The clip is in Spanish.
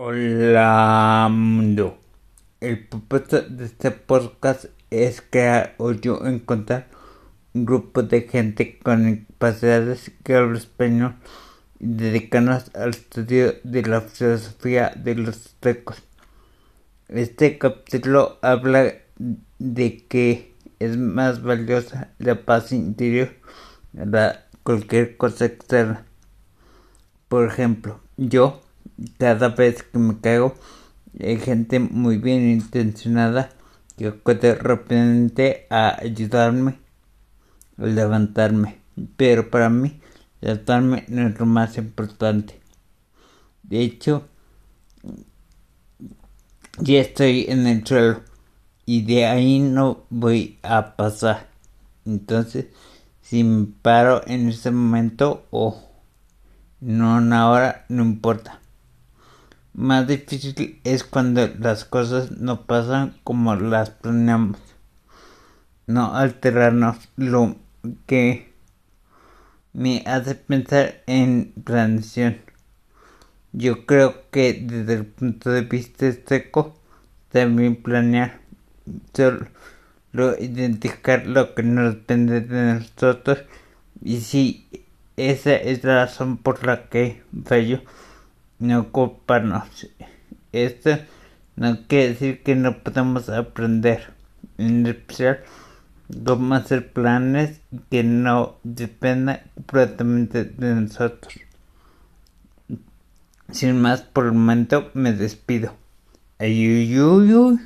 Hola mundo. El propósito de este podcast es crear o yo encontrar un grupo de gente con capacidades que habla español y dedicarnos al estudio de la filosofía de los aztecos. Este capítulo habla de que es más valiosa la paz interior que cualquier cosa externa. Por ejemplo, yo cada vez que me caigo hay gente muy bien intencionada que acude rápidamente a ayudarme a levantarme. Pero para mí, levantarme no es lo más importante. De hecho, ya estoy en el suelo y de ahí no voy a pasar. Entonces, si me paro en ese momento o no ahora, no importa. Más difícil es cuando las cosas no pasan como las planeamos. No alterarnos lo que me hace pensar en planeación. Yo creo que desde el punto de vista seco, también planear, solo identificar lo que no depende de nosotros y si esa es la razón por la que fallo no ocuparnos. Esto no quiere decir que no podemos aprender, en especial cómo hacer planes que no dependan completamente de nosotros. Sin más por el momento me despido. Ayuyuyuy.